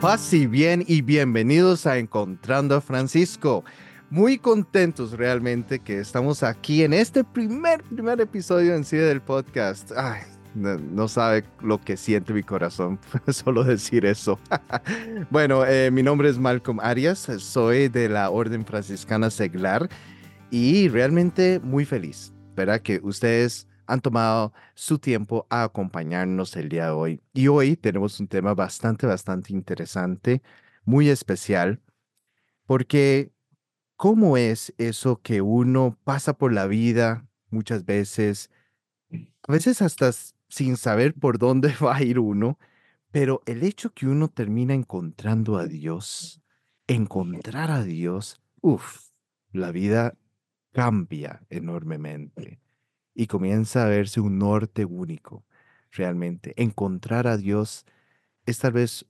Paz y bien y bienvenidos a Encontrando a Francisco. Muy contentos realmente que estamos aquí en este primer, primer episodio en sí del podcast. Ay, no, sabe lo que siente mi corazón, solo decir eso. bueno, eh, mi nombre es Malcolm Arias, soy de la Orden Franciscana Seglar y realmente muy feliz, ¿verdad? Que ustedes han tomado su tiempo a acompañarnos el día de hoy. Y hoy tenemos un tema bastante, bastante interesante, muy especial, porque ¿cómo es eso que uno pasa por la vida muchas veces, a veces hasta sin saber por dónde va a ir uno, pero el hecho que uno termina encontrando a Dios, encontrar a Dios, uff, la vida cambia enormemente y comienza a verse un norte único, realmente. Encontrar a Dios es tal vez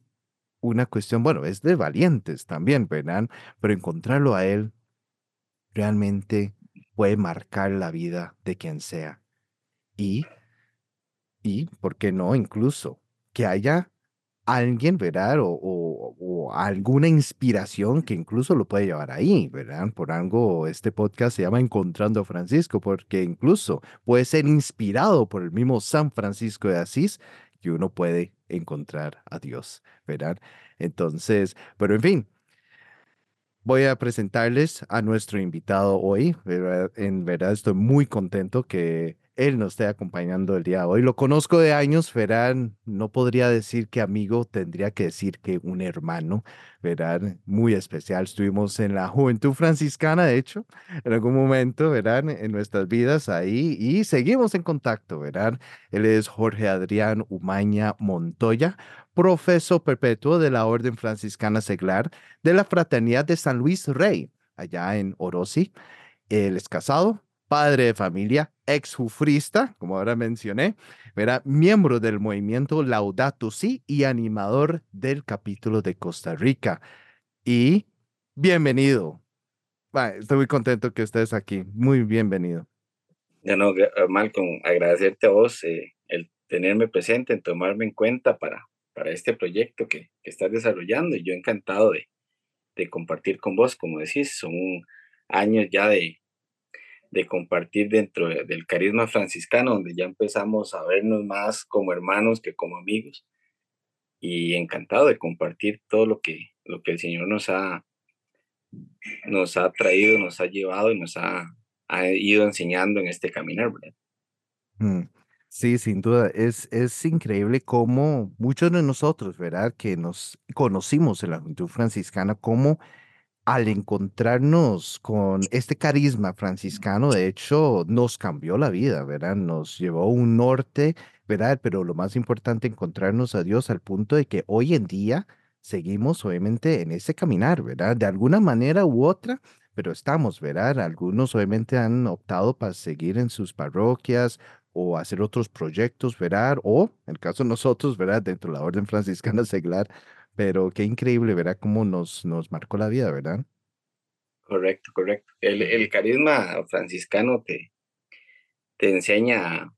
una cuestión, bueno, es de valientes también, ¿verdad? Pero encontrarlo a Él realmente puede marcar la vida de quien sea. Y, y, ¿por qué no? Incluso que haya alguien, ¿verdad? O, alguna inspiración que incluso lo puede llevar ahí, ¿verdad? Por algo este podcast se llama Encontrando a Francisco, porque incluso puede ser inspirado por el mismo San Francisco de Asís que uno puede encontrar a Dios, ¿verdad? Entonces, pero en fin, voy a presentarles a nuestro invitado hoy. En verdad estoy muy contento que él nos esté acompañando el día de hoy. Lo conozco de años, verán, no podría decir que amigo, tendría que decir que un hermano, verán, muy especial. Estuvimos en la Juventud Franciscana, de hecho, en algún momento, verán, en nuestras vidas ahí y seguimos en contacto, verán. Él es Jorge Adrián Umaña Montoya, profesor perpetuo de la Orden Franciscana Seglar de la Fraternidad de San Luis Rey, allá en Orosi. Él es casado, padre de familia, exjufrista, como ahora mencioné, era miembro del movimiento Laudato Si y animador del capítulo de Costa Rica. Y bienvenido. estoy muy contento que estés aquí. Muy bienvenido. Ya no, eh, Malcolm, agradecerte a vos eh, el tenerme presente, en tomarme en cuenta para, para este proyecto que, que estás desarrollando. Y yo encantado de, de compartir con vos, como decís, son años ya de, de compartir dentro del carisma franciscano, donde ya empezamos a vernos más como hermanos que como amigos. Y encantado de compartir todo lo que, lo que el Señor nos ha, nos ha traído, nos ha llevado y nos ha, ha ido enseñando en este caminar. Mm, sí, sin duda, es, es increíble cómo muchos de nosotros, ¿verdad? Que nos conocimos en la juventud franciscana, cómo al encontrarnos con este carisma franciscano, de hecho, nos cambió la vida, ¿verdad? Nos llevó a un norte, ¿verdad? Pero lo más importante, encontrarnos a Dios al punto de que hoy en día seguimos, obviamente, en ese caminar, ¿verdad? De alguna manera u otra, pero estamos, ¿verdad? Algunos obviamente han optado para seguir en sus parroquias o hacer otros proyectos, ¿verdad? O, en el caso de nosotros, ¿verdad? Dentro de la Orden Franciscana Seglar, pero qué increíble, ¿verdad? Cómo nos, nos marcó la vida, ¿verdad? Correcto, correcto. El, el carisma franciscano te, te enseña a,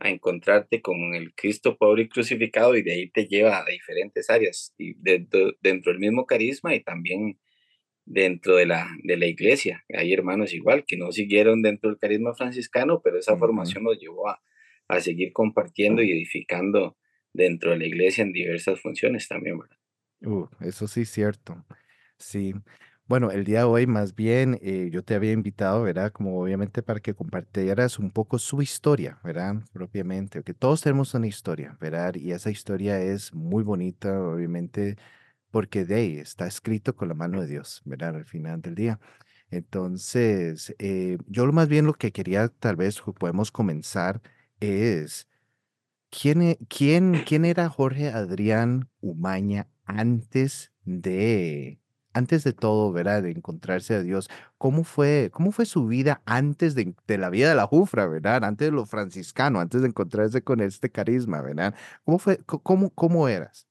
encontrarte con el Cristo pobre y crucificado y de ahí te lleva a diferentes áreas y dentro, dentro del mismo carisma y también dentro de la, de la iglesia. Hay hermanos igual que no siguieron dentro del carisma franciscano, pero esa formación los llevó a, a seguir compartiendo y edificando dentro de la iglesia en diversas funciones también, ¿verdad? Uh, eso sí es cierto. Sí. Bueno, el día de hoy más bien eh, yo te había invitado, ¿verdad? Como obviamente para que compartieras un poco su historia, ¿verdad? Propiamente, que todos tenemos una historia, ¿verdad? Y esa historia es muy bonita, obviamente, porque de ahí está escrito con la mano de Dios, ¿verdad? Al final del día. Entonces, eh, yo más bien lo que quería, tal vez podemos comenzar es ¿Quién, e, quién, quién era Jorge Adrián Umaña antes de, antes de todo, ¿verdad? De encontrarse a Dios. ¿Cómo fue, cómo fue su vida antes de, de, la vida de la Jufra, ¿verdad? Antes de lo franciscano, antes de encontrarse con este carisma, ¿verdad? ¿Cómo fue, cómo, cómo eras?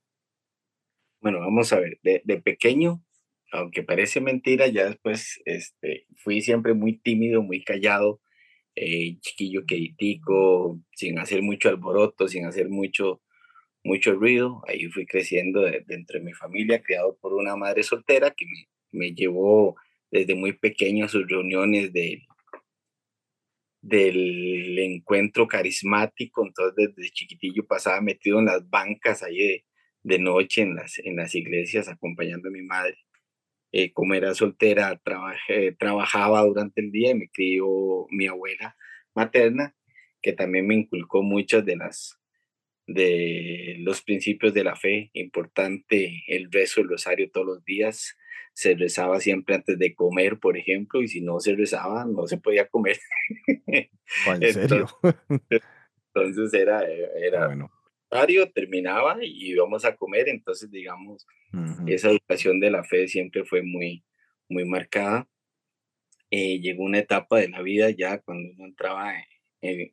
Bueno, vamos a ver, de, de pequeño, aunque parece mentira, ya después este, fui siempre muy tímido, muy callado, eh, chiquillo queritico, sin hacer mucho alboroto, sin hacer mucho, mucho ruido. Ahí fui creciendo dentro de mi familia, criado por una madre soltera que me, me llevó desde muy pequeño a sus reuniones de, del encuentro carismático. Entonces, desde chiquitillo pasaba metido en las bancas ahí de, de noche en las, en las iglesias acompañando a mi madre. Eh, como era soltera, trabajé, trabajaba durante el día y me crió mi abuela materna, que también me inculcó muchas de las de los principios de la fe, importante el rezo del rosario todos los días, se rezaba siempre antes de comer, por ejemplo, y si no se rezaba, no se podía comer. ¿En serio? Entonces, era, era bueno. Terminaba y íbamos a comer, entonces digamos, esa educación de la fe siempre fue muy, muy marcada. Eh, llegó una etapa de la vida ya cuando uno entraba en,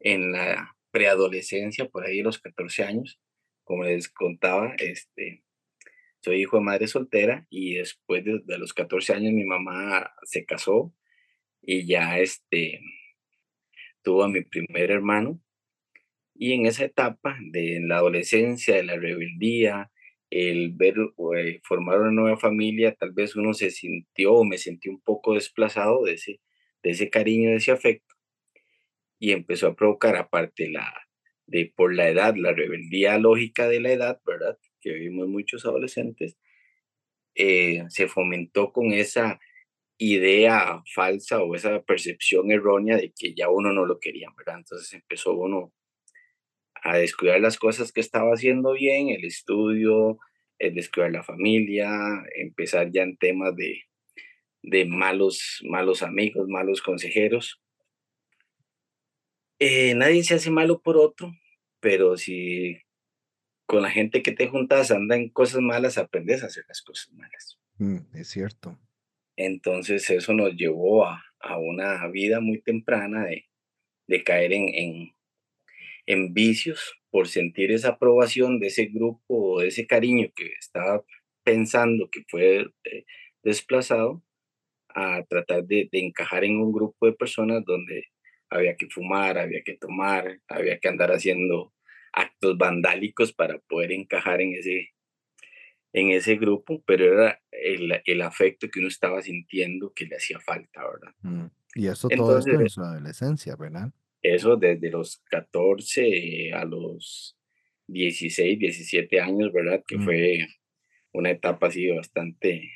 en la preadolescencia, por ahí los 14 años, como les contaba, este, soy hijo de madre soltera y después de, los 14 años mi mamá se casó y ya este, tuvo a mi primer hermano. Y en esa etapa de la adolescencia, de la rebeldía, el ver eh, formar una nueva familia, tal vez uno se sintió o me sentí un poco desplazado de ese, de ese cariño, de ese afecto. Y empezó a provocar, aparte la, de por la edad, la rebeldía lógica de la edad, ¿verdad? que vimos muchos adolescentes, eh, se fomentó con esa idea falsa o esa percepción errónea de que ya uno no lo quería, ¿verdad? Entonces empezó uno a descuidar las cosas que estaba haciendo bien, el estudio, el descuidar la familia, empezar ya en temas de, de malos, malos amigos, malos consejeros. Eh, nadie se hace malo por otro, pero si con la gente que te juntas anda en cosas malas, aprendes a hacer las cosas malas. Mm, es cierto. Entonces eso nos llevó a, a una vida muy temprana de, de caer en, en, en, vicios por sentir esa aprobación de ese grupo o de ese cariño que estaba pensando que fue eh, desplazado a tratar de, de encajar en un grupo de personas donde había que fumar, había que tomar, había que andar haciendo actos vandálicos para poder encajar en ese, en ese grupo, pero era el, el afecto que uno estaba sintiendo que le hacía falta, ¿verdad? Mm, y eso todo esto en su adolescencia, ¿verdad? Eso desde los 14 a los 16, 17 años, ¿verdad? Que mm. fue una etapa así de bastante,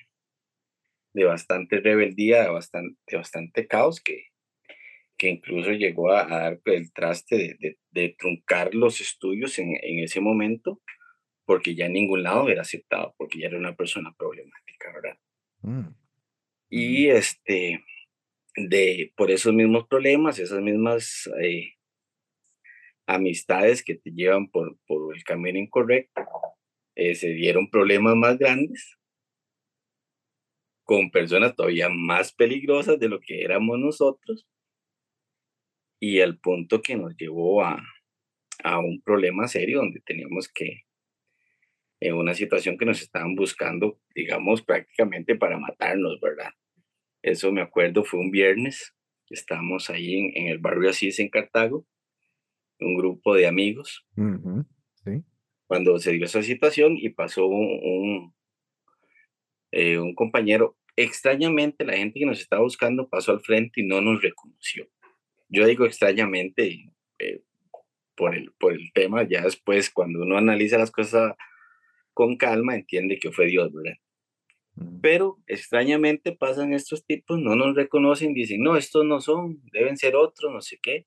de bastante rebeldía, de bastante, de bastante caos que, que incluso llegó a, dar el traste de, truncar los estudios en, ese momento, porque ya en ningún lado era aceptado, porque ya era una persona problemática, ¿verdad? Mm. Y este, de, por esos mismos problemas, esas mismas eh, amistades que te llevan por, por el camino incorrecto, eh, se dieron problemas más grandes con personas todavía más peligrosas de lo que éramos nosotros y al punto que nos llevó a, a un problema serio donde teníamos que, en una situación que nos estaban buscando, digamos, prácticamente para matarnos, ¿verdad? Eso me acuerdo, fue un viernes, estábamos ahí en, el barrio Asís, en Cartago, un grupo de amigos. sí. Cuando se dio esa situación y pasó un, eh, un compañero, extrañamente la gente que nos estaba buscando pasó al frente y no nos reconoció yo digo extrañamente eh, por, el, por el tema, ya después cuando uno analiza las cosas con calma, entiende que fue Dios, ¿verdad? Pero extrañamente pasan estos tipos, no nos reconocen, dicen, no, estos no son, deben ser otros, no sé qué,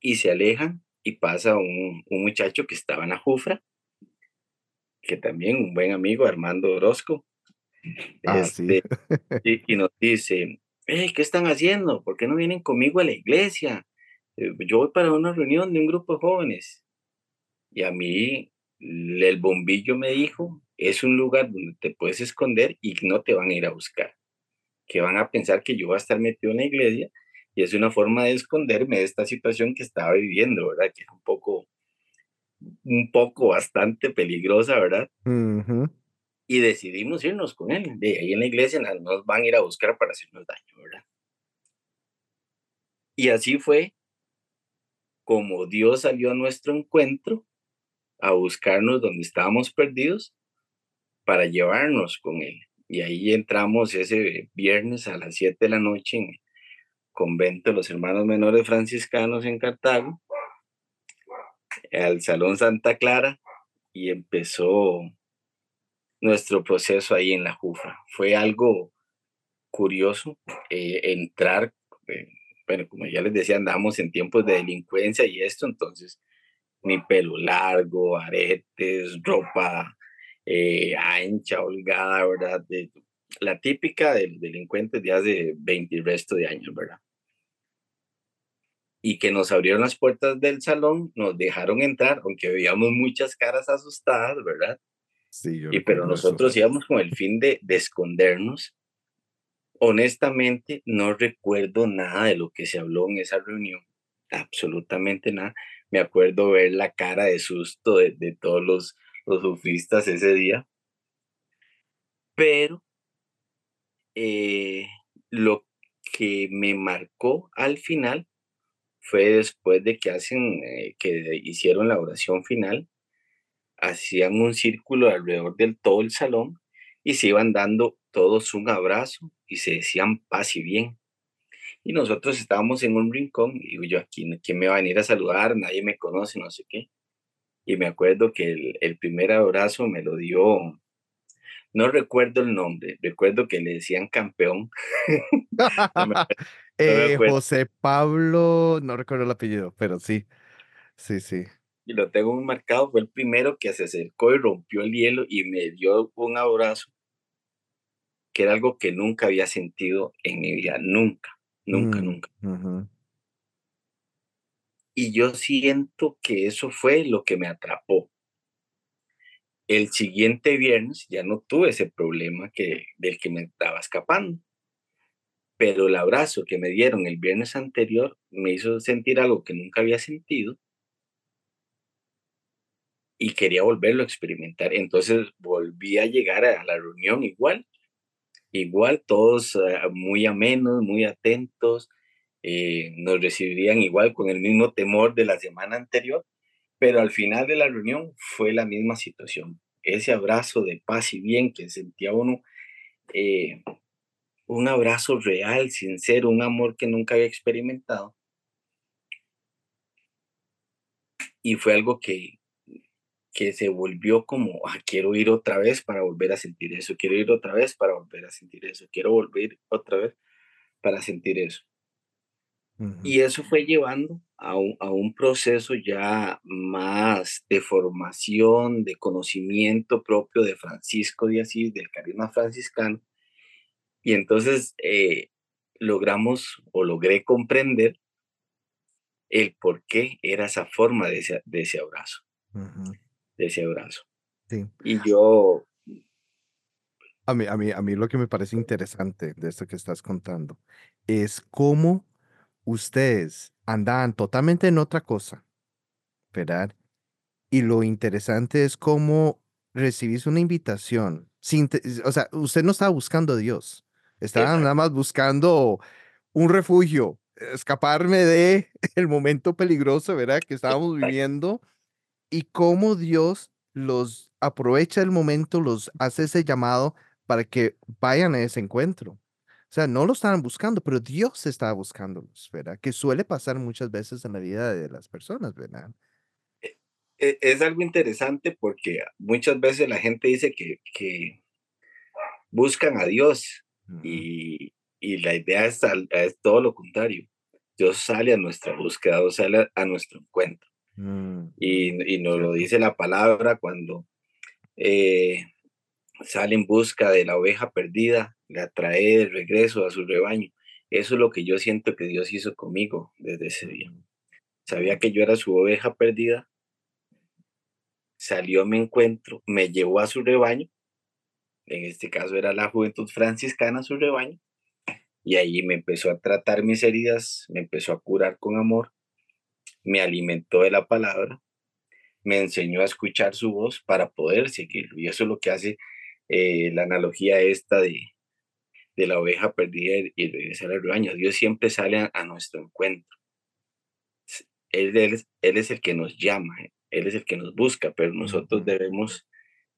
y se alejan y pasa un, un muchacho que estaba en la Jufra, que también un buen amigo, Armando Orozco, ah, este, y, y, nos dice, ¿qué están haciendo? ¿Por qué no vienen conmigo a la iglesia? Eh, yo voy para una reunión de un grupo de jóvenes. Y a mí el bombillo me dijo, es un lugar donde te puedes esconder y no te van a ir a buscar. Que van a pensar que yo voy a estar metido en la iglesia y es una forma de esconderme de esta situación que estaba viviendo, ¿verdad? Que es un poco, un poco bastante peligrosa, ¿verdad? y decidimos irnos con él. De ahí en la iglesia nos van a ir a buscar para hacernos daño, ¿verdad? Y así fue como Dios salió a nuestro encuentro a buscarnos donde estábamos perdidos para llevarnos con él. Y ahí entramos ese viernes a las 7 de la noche en el convento de los hermanos menores franciscanos en Cartago, al Salón Santa Clara, y empezó nuestro proceso ahí en la Jufa. Fue algo curioso eh, entrar, eh, bueno, como ya les decía, andamos en tiempos de delincuencia y esto, entonces mi pelo largo, aretes, ropa eh, ancha, holgada, ¿verdad? De, la típica del delincuente de hace 20 y resto de años, ¿verdad? Y que nos abrieron las puertas del salón, nos dejaron entrar, aunque veíamos muchas caras asustadas, ¿verdad? Sí, y pero nosotros íbamos con el fin de, de escondernos. Honestamente, no recuerdo nada de lo que se habló en esa reunión, absolutamente nada me acuerdo ver la cara de susto de, todos los, los sufistas ese día. Pero eh, lo que me marcó al final fue después de que hacen, eh, que hicieron la oración final, hacían un círculo alrededor del todo el salón y se iban dando todos un abrazo y se decían paz y bien. Y nosotros estábamos en un rincón y yo, aquí, ¿quién me va a venir a saludar? Nadie me conoce, no sé qué. Y me acuerdo que el, el primer abrazo me lo dio, no recuerdo el nombre, recuerdo que le decían campeón. Eh, José Pablo, no recuerdo el apellido, pero sí, sí, sí. Y lo tengo muy marcado, fue el primero que se acercó y rompió el hielo y me dio un abrazo, que era algo que nunca había sentido en mi vida, nunca. Nunca, mm, nunca. Y yo siento que eso fue lo que me atrapó. El siguiente viernes ya no tuve ese problema que, del que me estaba escapando. Pero el abrazo que me dieron el viernes anterior me hizo sentir algo que nunca había sentido y quería volverlo a experimentar. Entonces volví a llegar a la reunión igual igual, todos eh, muy amenos, muy atentos, eh, nos recibirían igual con el mismo temor de la semana anterior, pero al final de la reunión fue la misma situación. Ese abrazo de paz y bien que sentía uno, eh, un abrazo real, sincero, un amor que nunca había experimentado. Y fue algo que, que se volvió como, ah, quiero ir otra vez para volver a sentir eso, quiero ir otra vez para volver a sentir eso, quiero volver otra vez para sentir eso. Y eso fue llevando a un, a un, proceso ya más de formación, de conocimiento propio de Francisco de Asís, del carisma franciscano. Y entonces eh, logramos o logré comprender el por qué era esa forma de ese, de ese abrazo de ese abrazo. Sí. Y yo... A mí, a, mí, a mí lo que me parece interesante de esto que estás contando es cómo ustedes andaban totalmente en otra cosa, ¿verdad? Y lo interesante es cómo recibís una invitación. Sin o sea, usted no estaba buscando a Dios, estaba nada más buscando un refugio, escaparme de el momento peligroso, ¿verdad? Que estábamos viviendo y cómo Dios los aprovecha el momento, los hace ese llamado para que vayan a ese encuentro. O sea, no lo estaban buscando, pero Dios estaba buscándolos, ¿verdad? Que suele pasar muchas veces en la vida de las personas, ¿verdad? E, e, es algo interesante porque muchas veces la gente dice que, que buscan a Dios y, y, la idea es, es todo lo contrario. Dios sale a nuestra búsqueda, Dios sale a nuestro encuentro. Mm, y, nos lo dice la palabra cuando eh, sale en busca de la oveja perdida, la trae de regreso a su rebaño. Eso es lo que yo siento que Dios hizo conmigo desde ese día. Sabía que yo era su oveja perdida, salió a mi encuentro, me llevó a su rebaño, en este caso era la juventud franciscana, su rebaño, y ahí me empezó a tratar mis heridas, me empezó a curar con amor, me alimentó de la palabra, me enseñó a escuchar su voz para poder seguirlo. Y eso es lo que hace eh, la analogía esta de, de la oveja perdida y regresar al rebaño. Dios siempre sale a, nuestro encuentro. Él, él, es el que nos llama, Él es el que nos busca, pero nosotros debemos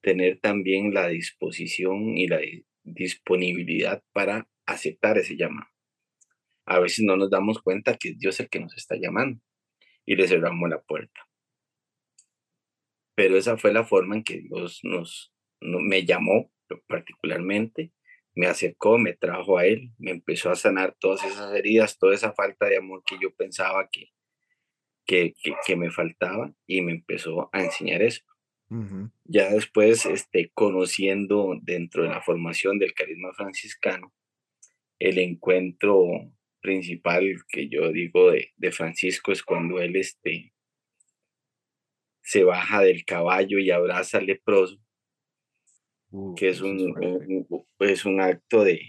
tener también la disposición y la disponibilidad para aceptar ese llamado. A veces no nos damos cuenta que es Dios el que nos está llamando y le cerramos la puerta. Pero esa fue la forma en que Dios nos, me llamó particularmente, me acercó, me trajo a Él, me empezó a sanar todas esas heridas, toda esa falta de amor que yo pensaba que, que, que, me faltaba y me empezó a enseñar eso. Ya después, este, conociendo dentro de la formación del carisma franciscano, el encuentro principal que yo digo de, de Francisco es cuando él este, se baja del caballo y abraza al leproso, uh, que es un, es un acto de,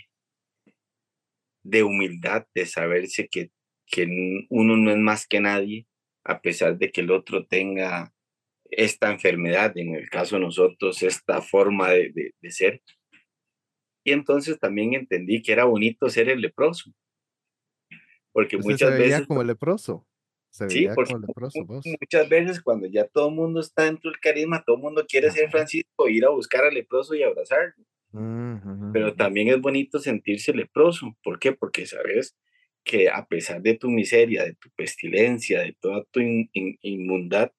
de humildad, de saberse que, que uno no es más que nadie, a pesar de que el otro tenga esta enfermedad, en el caso de nosotros, esta forma de, ser. Y entonces también entendí que era bonito ser el leproso. Porque muchas veces... como el leproso. Sí, porque muchas veces cuando ya todo el mundo está dentro del carisma, todo el mundo quiere ser Francisco, ir a buscar al leproso y abrazarlo. Pero también es bonito sentirse leproso. ¿Por qué? Porque sabes que a pesar de tu miseria, de tu pestilencia, de toda tu inmundad,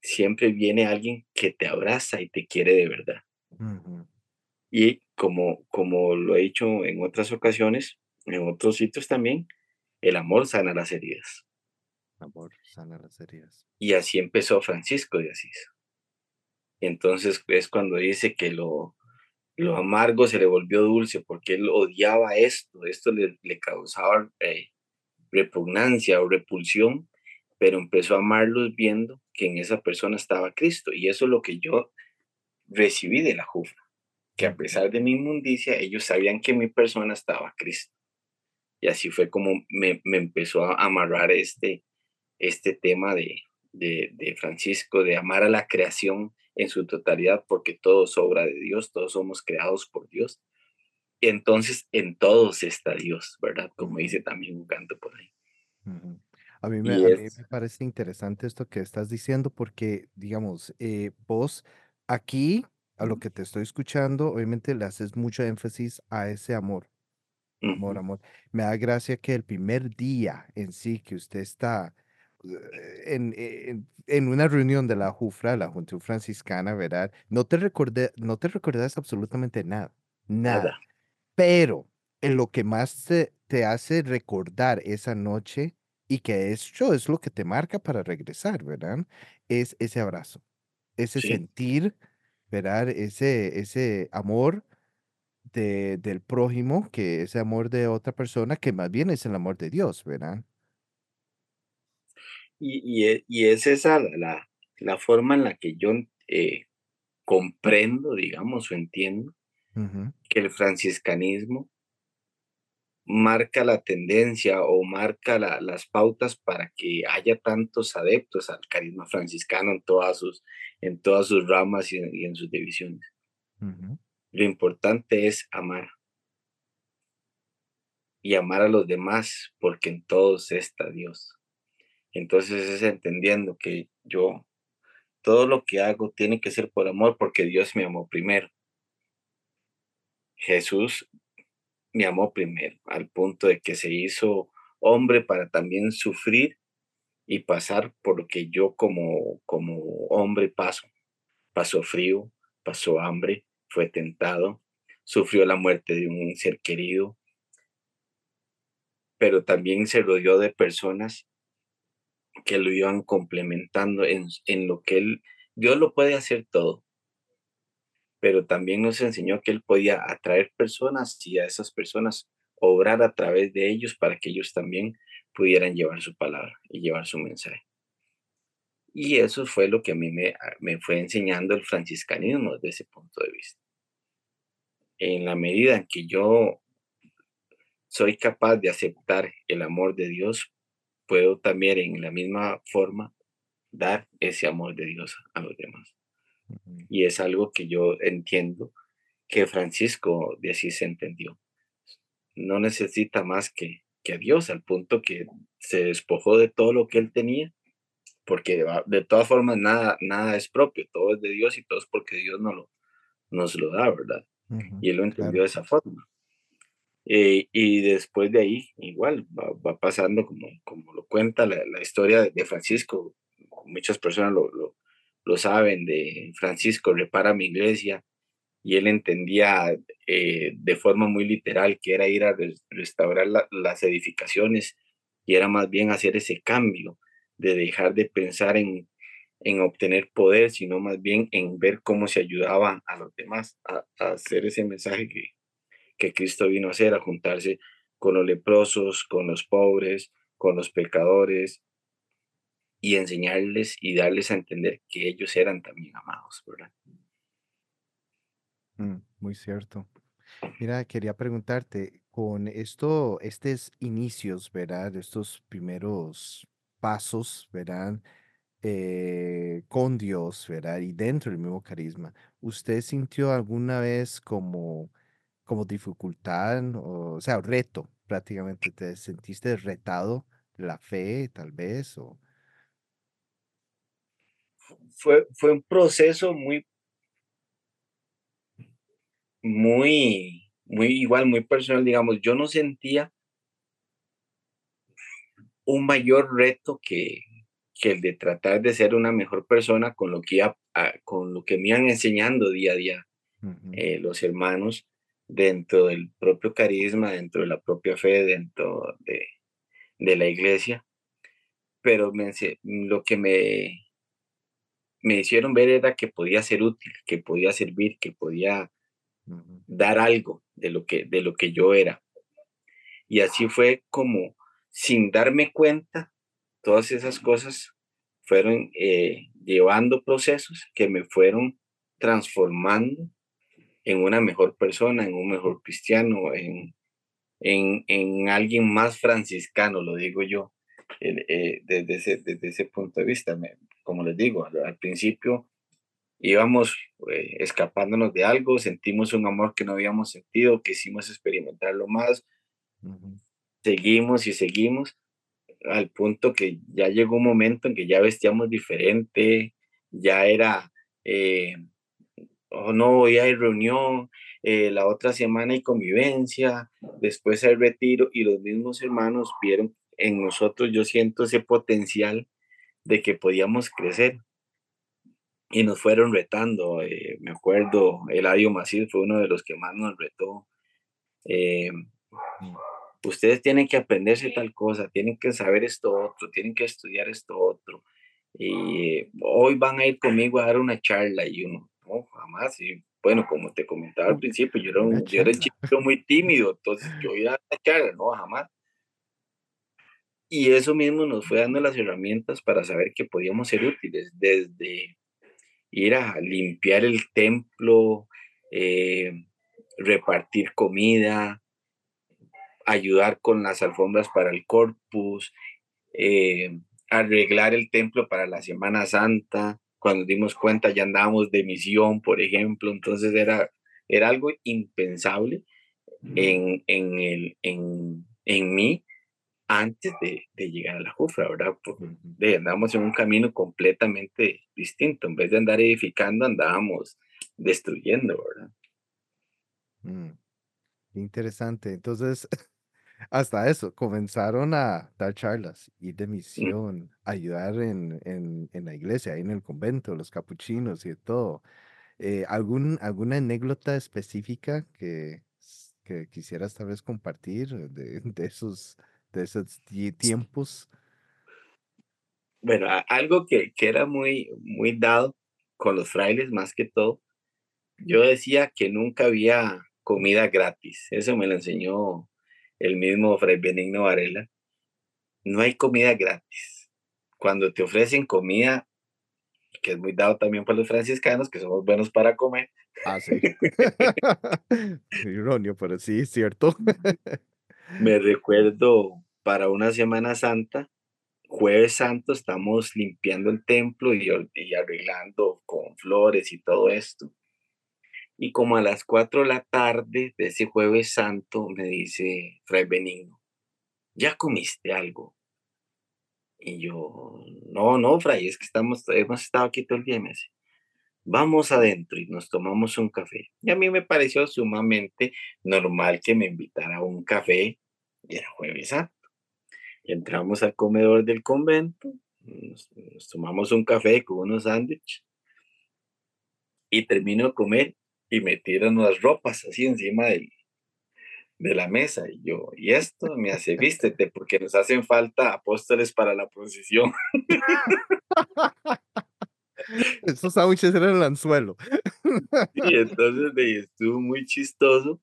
siempre viene alguien que te abraza y te quiere de verdad. Y como, como lo he dicho en otras ocasiones, en otros sitios también, el amor sana las heridas. Amor sana las heridas. Y así empezó Francisco de Asís. Entonces es cuando dice que lo, lo amargo se le volvió dulce porque él odiaba esto, esto le, causaba eh, repugnancia o repulsión, pero empezó a amarlos viendo que en esa persona estaba Cristo. Y eso es lo que yo recibí de la Jufra, que a pesar de mi inmundicia, ellos sabían que mi persona estaba Cristo. Y así fue como me, empezó a amarrar este, este tema de, de, Francisco, de amar a la creación en su totalidad, porque todo es obra de Dios, todos somos creados por Dios. Entonces en todos está Dios, ¿verdad? Como dice también un canto por ahí. A mí, me, me parece interesante esto que estás diciendo porque, digamos, eh, vos aquí, a lo que te estoy escuchando, obviamente le haces mucho énfasis a ese amor. Amor, amor. Me da gracia que el primer día en sí que usted está eh, en, en, una reunión de la JUFRA, la Junta Franciscana, ¿verdad? No te recordé, no te recordás absolutamente nada, nada. Pero en lo que más te, te hace recordar esa noche y que eso es lo que te marca para regresar, ¿verdad? Es ese abrazo, ese sentir, ¿verdad? Ese, ese amor de, del prójimo, que ese amor de otra persona, que más bien es el amor de Dios, ¿verdad? Y, y, e, es esa la, la, forma en la que yo eh, comprendo, digamos, o entiendo que el franciscanismo marca la tendencia o marca las pautas para que haya tantos adeptos al carisma franciscano en todas sus, en todas sus ramas y, en sus divisiones. Lo importante es amar. Y amar a los demás porque en todos está Dios. Entonces es entendiendo que yo, todo lo que hago tiene que ser por amor porque Dios me amó primero. Jesús me amó primero, al punto de que se hizo hombre para también sufrir y pasar por lo que yo como, como hombre paso. Pasó frío, pasó hambre, fue tentado, sufrió la muerte de un ser querido, pero también se rodeó de personas que lo iban complementando en, en lo que él, Dios lo puede hacer todo, pero también nos enseñó que Él podía atraer personas y a esas personas obrar a través de ellos para que ellos también pudieran llevar su palabra y llevar su mensaje. Y eso fue lo que a mí me, me fue enseñando el franciscanismo desde ese punto de vista. En la medida en que yo soy capaz de aceptar el amor de Dios, puedo también en la misma forma dar ese amor de Dios a los demás. Y es algo que yo entiendo que Francisco de Asís entendió. No necesita más que, que a Dios, al punto que se despojó de todo lo que él tenía porque de, todas formas nada, nada es propio, todo es de Dios y todo es porque Dios nos lo, nos lo da, ¿verdad? y él lo entendió de esa forma. Eh, y después de ahí, igual, va, pasando como, como lo cuenta la, la historia de, Francisco. Muchas personas lo, lo, lo, saben, de Francisco repara mi iglesia, y él entendía eh, de forma muy literal que era ir a restaurar las edificaciones y era más bien hacer ese cambio de dejar de pensar en, en obtener poder, sino más bien en ver cómo se ayudaba a los demás a, hacer ese mensaje que, que Cristo vino a hacer, a juntarse con los leprosos, con los pobres, con los pecadores y enseñarles y darles a entender que ellos eran también amados, ¿verdad? Mm, muy cierto. Mira, quería preguntarte, con esto, estos inicios, ¿verdad? Estos primeros pasos, ¿verdad? Eh, con Dios, ¿verdad? Y dentro del mismo carisma, ¿usted sintió alguna vez como, como dificultad, o, sea, reto prácticamente? ¿Te sentiste retado la fe, tal vez? O... Fue, fue un proceso muy, muy, muy igual, muy personal, digamos. Yo no sentía un mayor reto que, que el de tratar de ser una mejor persona con lo que, con lo que me iban enseñando día a día eh, los hermanos dentro del propio carisma, dentro de la propia fe, dentro de, de la iglesia. Pero me, lo que me, me hicieron ver era que podía ser útil, que podía servir, que podía dar algo de lo que, de lo que yo era. Y así fue como, sin darme cuenta, todas esas cosas fueron eh, llevando procesos que me fueron transformando en una mejor persona, en un mejor cristiano, en, en, alguien más franciscano, lo digo yo, eh, desde, ese, desde ese punto de vista. como les digo, al, principio íbamos eh, escapándonos de algo, sentimos un amor que no habíamos sentido, quisimos experimentarlo más, seguimos y seguimos al punto que ya llegó un momento en que ya vestíamos diferente, ya era, eh, oh no, hoy hay reunión, eh, la otra semana hay convivencia, después hay retiro y los mismos hermanos vieron en nosotros, yo siento ese potencial de que podíamos crecer y nos fueron retando. Eh, me acuerdo, Eladio Macid fue uno de los que más nos retó. Mm ustedes tienen que aprenderse tal cosa, tienen que saber esto otro, tienen que estudiar esto otro. Y hoy van a ir conmigo a dar una charla y uno, no, jamás. Y bueno, como te comentaba al principio, yo era un, yo era chico muy tímido, entonces yo iba a una charla, no, jamás. Y eso mismo nos fue dando las herramientas para saber que podíamos ser útiles, desde ir a limpiar el templo, eh, repartir comida, ayudar con las alfombras para el corpus, eh, arreglar el templo para la Semana Santa. Cuando dimos cuenta ya andábamos de misión, por ejemplo, entonces era, era algo impensable en, en, el, en, en mí antes de, de, llegar a la Jufra, ¿verdad? Porque andábamos en un camino completamente distinto. En vez de andar edificando, andábamos destruyendo, ¿verdad? Mm, interesante. Entonces, hasta eso, comenzaron a dar charlas, ir de misión, ayudar en, en, en la iglesia, ahí en el convento, los capuchinos y todo. Eh, ¿algún, ¿Alguna anécdota específica que, que quisieras tal vez compartir de, de esos, de esos tiempos? Bueno, algo que, que era muy, muy dado con los frailes más que todo, yo decía que nunca había comida gratis. Eso me lo enseñó el mismo Fray Benigno Varela, no hay comida gratis. Cuando te ofrecen comida, que es muy dado también por los franciscanos, que somos buenos para comer. Ah, sí. Ironio, pero sí, es cierto. Me recuerdo para una Semana Santa, jueves santo, estamos limpiando el templo y, y arreglando con flores y todo esto. Y como a las 4 de la tarde de ese jueves santo me dice Fray Benigno, ¿ya comiste algo? Y yo, no, no, Fray, es que estamos, hemos estado aquí todo el día, me dice, vamos adentro y nos tomamos un café. Y a mí me pareció sumamente normal que me invitara a un café, y era jueves santo. entramos al comedor del convento, nos, tomamos un café con unos sándwiches, y termino de comer y me tiran las ropas así encima del, de la mesa. Y yo, y esto me hace vístete, porque nos hacen falta apóstoles para la procesión. Esos sándwiches eran el anzuelo. y entonces de, estuvo muy chistoso.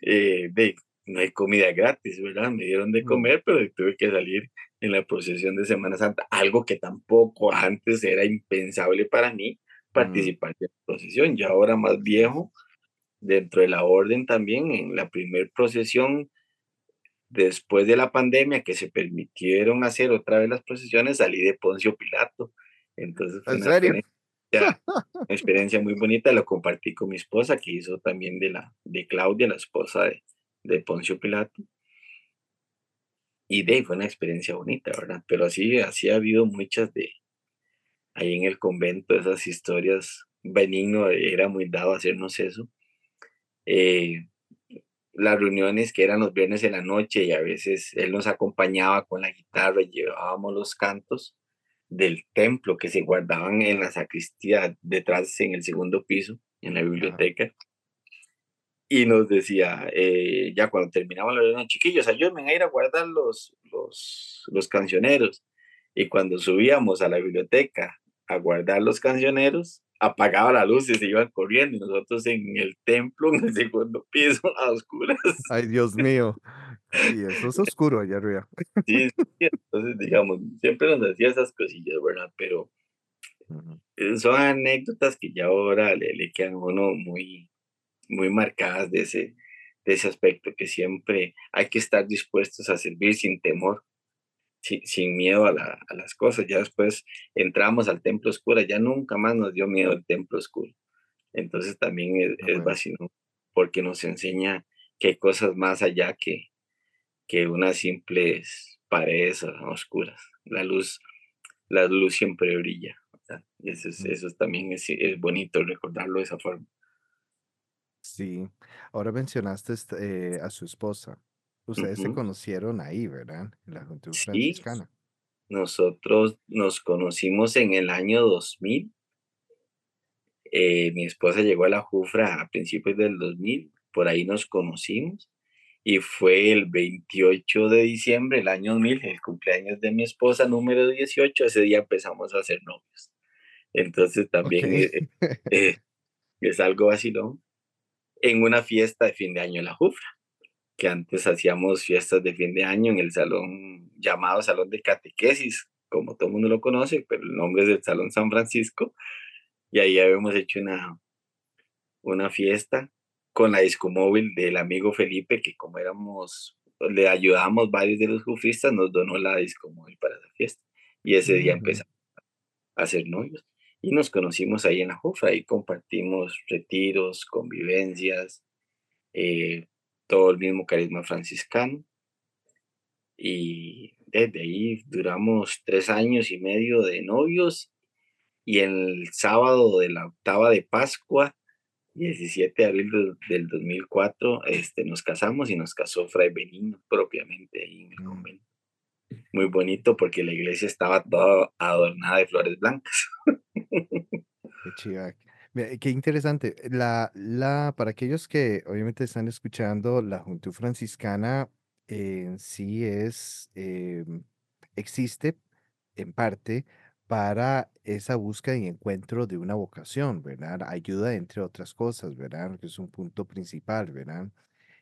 Eh, de, no hay comida gratis, ¿verdad? Me dieron de comer, pero tuve que salir en la procesión de Semana Santa, algo que tampoco antes era impensable para mí participar en la procesión. Ya ahora más viejo, dentro de la orden también, en la primer procesión, después de la pandemia, que se permitieron hacer otra vez las procesiones, salí de Poncio Pilato. Entonces, fue ¿En serio? Experiencia, una experiencia muy bonita, lo compartí con mi esposa, que hizo también de, la, de Claudia, la esposa de, de Poncio Pilato. Y de fue una experiencia bonita, ¿verdad? Pero así, así ha habido muchas de, ahí en el convento, esas historias. Benigno era muy dado a hacernos eso. Eh, las reuniones que eran los viernes en la noche y a veces él nos acompañaba con la guitarra y llevábamos los cantos del templo que se guardaban en la sacristía detrás en el segundo piso, en la biblioteca. Y nos decía, eh, ya cuando terminaba la reunión, chiquillos, ayúdenme a ir a guardar los, los, los cancioneros. Y cuando subíamos a la biblioteca a guardar los cancioneros, apagaba la luz y se iban corriendo y nosotros en el templo, en el segundo piso, a oscuras. Ay, Dios mío. Y eso es oscuro allá arriba. Sí, entonces, digamos, siempre nos hacía esas cosillas, ¿verdad? Pero eh, son anécdotas que ya ahora le, le quedan a uno muy, muy marcadas de ese, de ese aspecto, que siempre hay que estar dispuestos a servir sin temor, sin, miedo a, las cosas. Ya después entramos al templo oscuro, ya nunca más nos dio miedo el templo oscuro. Entonces también es, es porque nos enseña que hay cosas más allá que, que unas simples paredes oscuras. La luz, la luz siempre brilla. Y eso, es, eso también es, es bonito recordarlo de esa forma. Sí, ahora mencionaste este, eh, a su esposa. Ustedes se conocieron ahí, ¿verdad? En la Juventud Sí, Franciscana. nosotros nos conocimos en el año 2000. Eh, mi esposa llegó a la Jufra a principios del 2000, por ahí nos conocimos y fue el 28 de diciembre del año 2000, el cumpleaños de mi esposa número 18, ese día empezamos a ser novios. Entonces también Ok. eh, eh, es algo vacilón en una fiesta de fin de año en la Jufra que antes hacíamos fiestas de fin de año en el salón llamado Salón de Catequesis, como todo el mundo lo conoce, pero el nombre es el Salón San Francisco, y ahí habíamos hecho una, una fiesta con la discomóvil del amigo Felipe, que como éramos, le ayudábamos varios de los jufristas, nos donó la discomóvil para la fiesta, y ese día empezamos a hacer novios. Y nos conocimos ahí en la Jufra, y compartimos retiros, convivencias, eh, todo el mismo carisma franciscano. Y desde ahí duramos tres años y medio de novios y el sábado de la octava de Pascua, 17 de abril del 2004, este, nos casamos y nos casó Fray Benigno propiamente ahí en el mm. convento. Muy bonito porque la iglesia estaba toda adornada de flores blancas. Qué qué interesante. La, la, para aquellos que obviamente están escuchando, la Juventud Franciscana en sí es, em, existe en parte para esa búsqueda y encuentro de una vocación, ¿verdad? Ayuda entre otras cosas, ¿verdad? Que es un punto principal, ¿verdad?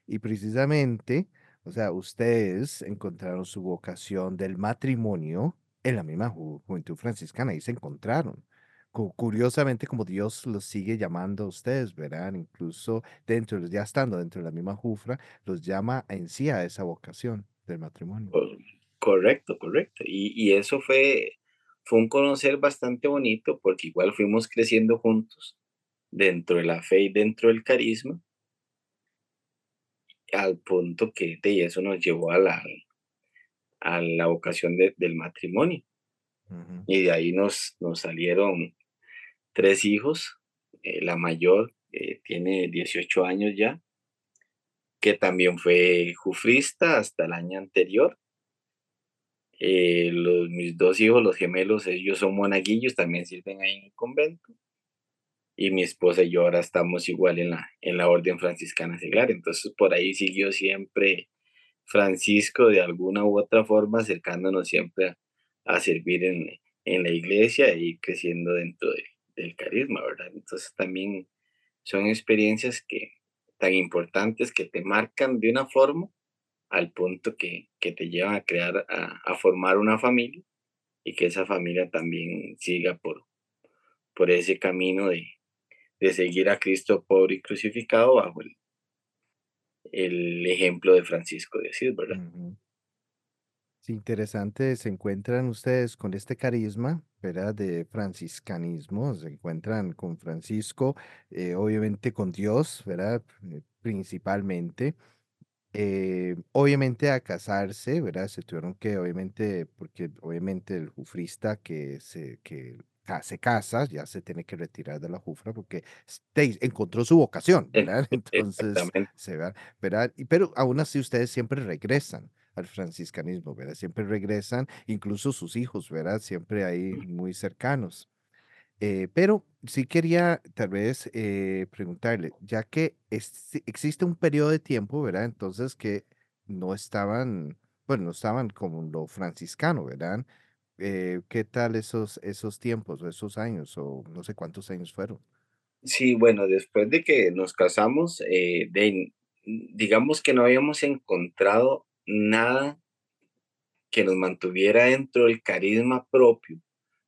Y precisamente, o sea, ustedes encontraron su vocación del matrimonio en la misma Juventud Franciscana y se encontraron curiosamente como Dios los sigue llamando a ustedes, ¿verdad? Incluso dentro, ya estando dentro de la misma jufra, los llama en sí a esa vocación del matrimonio. Correcto, correcto. Y, y eso fue, fue un conocer bastante bonito porque igual fuimos creciendo juntos dentro de la fe y dentro del carisma, al punto que de eso nos llevó a la, a la vocación del matrimonio. Y de ahí nos, nos salieron tres hijos. Eh, la mayor eh, tiene 18 años ya, que también fue jufrista hasta el año anterior. Eh, los, mis dos hijos, los gemelos, ellos son monaguillos, también sirven ahí en el convento. Y mi esposa y yo ahora estamos igual en la, en la orden franciscana seglar. Entonces por ahí siguió siempre Francisco de alguna u otra forma acercándonos siempre a, servir en, en, la iglesia y creciendo dentro del carisma, ¿verdad? Entonces también son experiencias que tan importantes que te marcan de una forma al punto que, que te llevan a crear, a, formar una familia y que esa familia también siga por, por ese camino de, de seguir a Cristo pobre y crucificado bajo el, el ejemplo de Francisco de Asís, ¿verdad? Sí, interesante, se encuentran ustedes con este carisma, ¿verdad? De franciscanismo, se encuentran con Francisco, eh, obviamente con Dios, ¿verdad? Eh, principalmente. Eh, obviamente a casarse, ¿verdad? Se tuvieron que, obviamente, porque obviamente el jufrista que se, que se casa, ya se tiene que retirar de la jufra porque encontró su vocación, ¿verdad? Entonces, se va, ¿verdad? Pero aún así ustedes siempre regresan al franciscanismo, ¿verdad? Siempre regresan, incluso sus hijos, ¿verdad? Siempre ahí muy cercanos. Eh, pero sí quería tal vez eh, preguntarle, ya que existe un periodo de tiempo, ¿verdad? Entonces que no estaban, bueno, no estaban como lo franciscano, ¿verdad? Eh, ¿qué tal esos, esos tiempos o esos años o no sé cuántos años fueron? Sí, bueno, después de que nos casamos, de, digamos que no habíamos encontrado nada que nos mantuviera dentro del carisma propio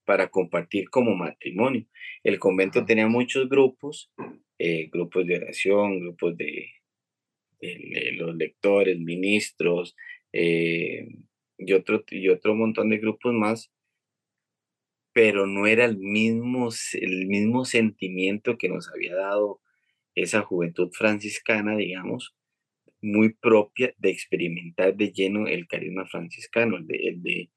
para compartir como matrimonio. El convento tenía muchos grupos, eh, grupos de oración, grupos de, los lectores, ministros eh, y, otro, y otro montón de grupos más, pero no era el mismo, el mismo sentimiento que nos había dado esa juventud franciscana, digamos, muy propia de experimentar de lleno el carisma franciscano, el de, el de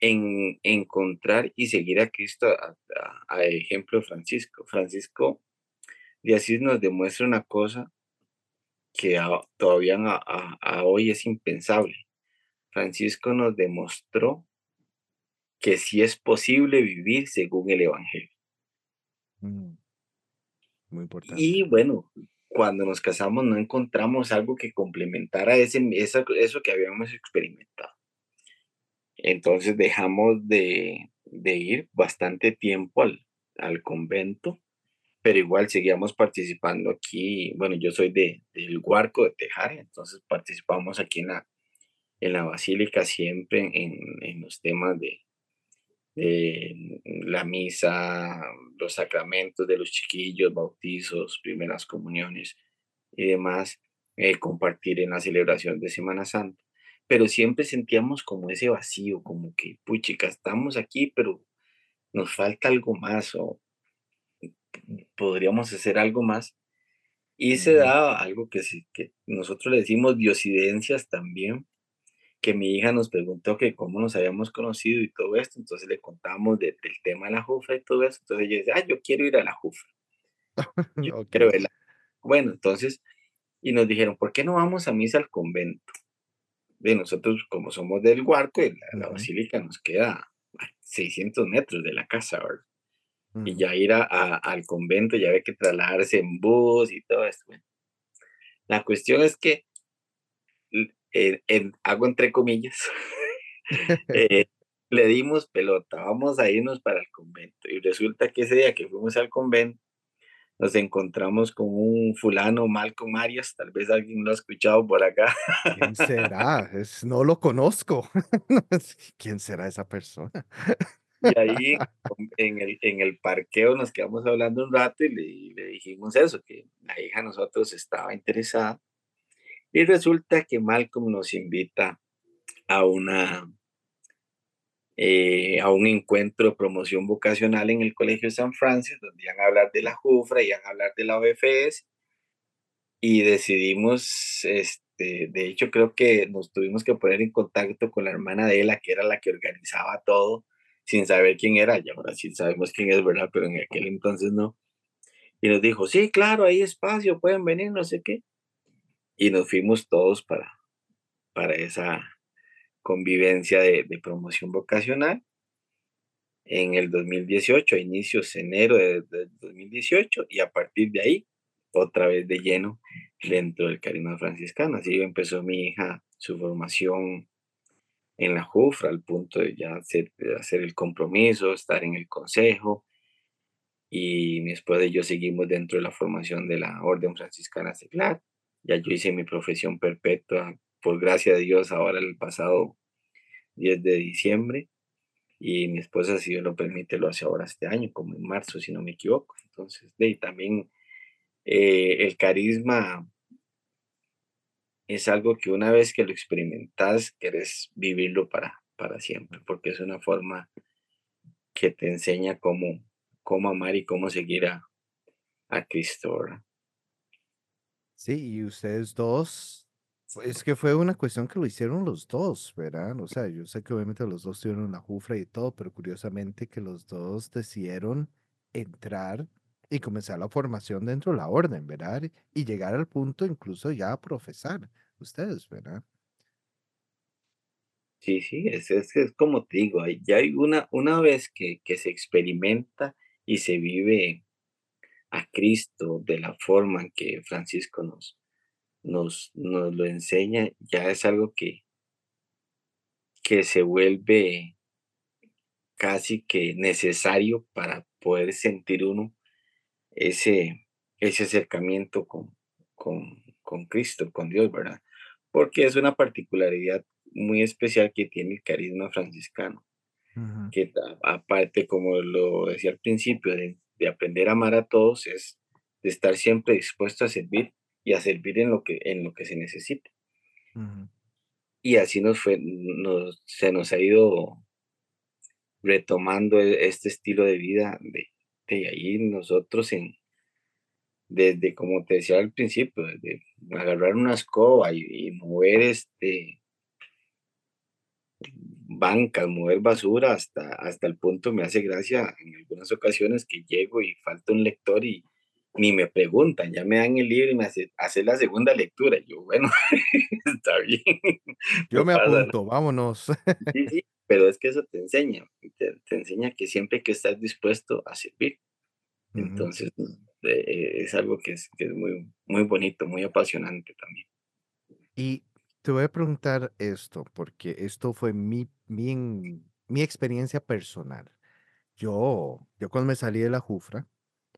en, encontrar y seguir a Cristo a, ejemplo de Francisco. Francisco de Asís nos demuestra una cosa que todavía a, hoy es impensable. Francisco nos demostró que sí es posible vivir según el Evangelio. Mm. Muy importante. Y bueno, cuando nos casamos no encontramos algo que complementara ese, eso, eso que habíamos experimentado. Entonces dejamos de, de ir bastante tiempo al, al, convento, pero igual seguíamos participando aquí. Bueno, yo soy de, del Huarco de Tejare, entonces participamos aquí en la, en la basílica siempre en, en los temas de, de la misa, los sacramentos de los chiquillos, bautizos, primeras comuniones y demás, eh, compartir en la celebración de Semana Santa. Pero siempre sentíamos como ese vacío, como que, puchica, estamos aquí, pero nos falta algo más o podríamos hacer algo más. Y se da algo que, que nosotros le decimos diosidencias también, que mi hija nos preguntó que cómo nos habíamos conocido y todo esto, entonces le contamos del tema de la jufra y todo eso, entonces ella dice, ah, yo quiero ir a la jufra. Yo quiero verla. Bueno, entonces, y nos dijeron, ¿por qué no vamos a misa al convento? De nosotros, como somos del Huarco, la, basílica nos queda a 600 metros de la casa, ¿verdad? Y ya ir a, al convento, ya había que trasladarse en bus y todo esto. la cuestión es que hago entre comillas, eh, le dimos pelota, vamos a irnos para el convento. Y resulta que ese día que fuimos al convento, nos encontramos con un fulano, Malcolm Arias, tal vez alguien lo ha escuchado por acá. ¿Quién será? Es, no lo conozco. ¿Quién será esa persona? Y ahí en el, en el parqueo nos quedamos hablando un rato y le, le dijimos eso, que la hija de nosotros estaba interesada y resulta que Malcolm nos invita a una eh, a un encuentro de promoción vocacional en el Colegio San Francisco, donde iban a hablar de la JUFRA, iban a hablar de la OFS, y decidimos este, de hecho creo que nos tuvimos que poner en contacto con la hermana de ella, que era la que organizaba todo, sin saber quién era, y ahora sí sabemos quién es, ¿verdad? Pero en aquel entonces no. Y nos dijo, sí, claro, hay espacio, pueden venir, no sé qué. Y nos fuimos todos para, para esa convivencia de, de promoción vocacional en el 2018, a inicios de enero de, 2018, y a partir de ahí, otra vez de lleno dentro del carisma franciscano. Así empezó mi hija su formación en la JUFRA, al punto de ya hacer, hacer el compromiso, estar en el consejo, y mi esposa y yo seguimos dentro de la formación de la Orden Franciscana Seglar. Ya yo hice mi profesión perpetua, por gracia de Dios, ahora el pasado 10 de diciembre y mi esposa, si Dios lo permite, lo hace ahora este año, como en marzo, si no me equivoco. Entonces, de, también eh, el carisma es algo que una vez que lo experimentas, quieres vivirlo para, para siempre, porque es una forma que te enseña cómo, cómo amar y cómo seguir a, a Cristo. Sí, y ustedes dos es que fue una cuestión que lo hicieron los dos, ¿verdad? O sea, yo sé que obviamente los dos tuvieron la jufra y todo, pero curiosamente que los dos decidieron entrar y comenzar la formación dentro de la orden, ¿verdad? Y llegar al punto incluso ya a profesar ustedes, ¿verdad? Sí, sí, es, es, como te digo, ya hay una, una vez que, que se experimenta y se vive a Cristo de la forma en que Francisco nos, nos, nos lo enseña, ya es algo que, que se vuelve casi que necesario para poder sentir uno ese, ese acercamiento con, con, con Cristo, con Dios, ¿verdad? Porque es una particularidad muy especial que tiene el carisma franciscano, que aparte, como lo decía al principio, de, de aprender a amar a todos, es de estar siempre dispuesto a servir y a servir en lo que, en lo que se necesite. Y así nos fue, nos, se nos ha ido retomando e, este estilo de vida de, de ahí nosotros en, desde como te decía al principio, desde agarrar una escoba y, mover este bancas, mover basura hasta, hasta el punto me hace gracia en algunas ocasiones que llego y falta un lector y, ni me preguntan, ya me dan el libro y me hace, hace la segunda lectura. Yo, bueno, está bien. Yo me apunto, vámonos. Sí, sí, pero es que eso te enseña, te, enseña que siempre hay que estar dispuesto a servir. Entonces, eh, es algo que es, que es muy, muy bonito, muy apasionante también. Y te voy a preguntar esto, porque esto fue mi, mi, mi experiencia personal. Yo, yo cuando me salí de la Jufra,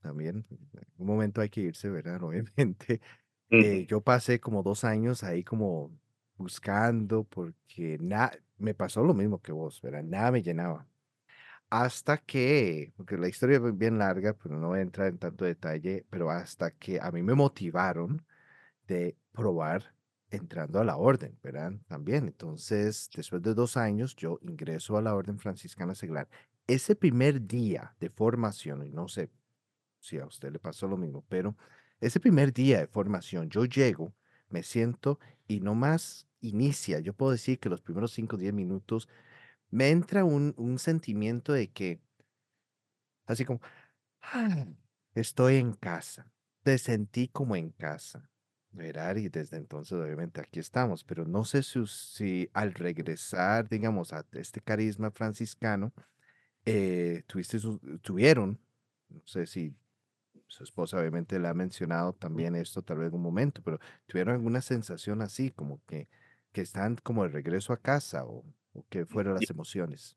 también. En un momento hay que irse, ¿verdad? Obviamente. Eh, yo pasé como dos años ahí como buscando porque nada, me pasó lo mismo que vos, ¿verdad? Nada me llenaba. Hasta que, porque la historia es bien larga, pero no voy a entrar en tanto detalle, pero hasta que a mí me motivaron de probar entrando a la orden, ¿verdad? También. Entonces, después de dos años, yo ingreso a la orden franciscana seglar. Ese primer día de formación, y no sé, si a usted le pasó lo mismo, pero ese primer día de formación, yo llego, me siento y no más inicia, yo puedo decir que los primeros 5 o 10 minutos me entra un, un sentimiento de que, así como, ah, estoy en casa, te sentí como en casa. ¿Verdad? Y desde entonces, obviamente, aquí estamos, pero no sé si, si al regresar, digamos, a este carisma franciscano, eh, tuviste, tuvieron, no sé si su esposa obviamente le ha mencionado también esto tal vez en un momento, pero ¿tuvieron alguna sensación así, como que, que están como de regreso a casa o, o qué fueron las emociones?